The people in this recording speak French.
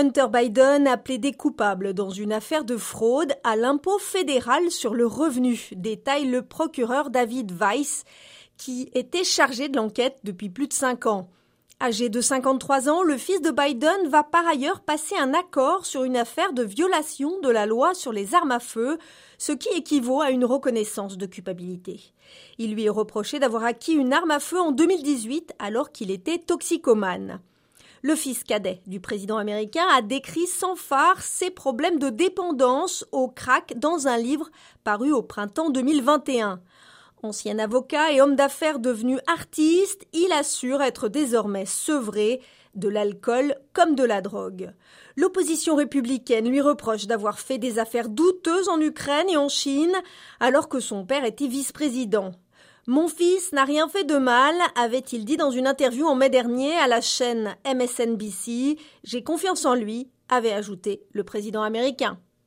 Hunter Biden a plaidé coupable dans une affaire de fraude à l'impôt fédéral sur le revenu, détaille le procureur David Weiss, qui était chargé de l'enquête depuis plus de cinq ans. Âgé de 53 ans, le fils de Biden va par ailleurs passer un accord sur une affaire de violation de la loi sur les armes à feu, ce qui équivaut à une reconnaissance de culpabilité. Il lui est reproché d'avoir acquis une arme à feu en 2018 alors qu'il était toxicomane. Le fils cadet du président américain a décrit sans phare ses problèmes de dépendance au crack dans un livre paru au printemps 2021. Ancien avocat et homme d'affaires devenu artiste, il assure être désormais sevré de l'alcool comme de la drogue. L'opposition républicaine lui reproche d'avoir fait des affaires douteuses en Ukraine et en Chine alors que son père était vice-président. Mon fils n'a rien fait de mal, avait-il dit dans une interview en mai dernier à la chaîne MSNBC. J'ai confiance en lui, avait ajouté le président américain.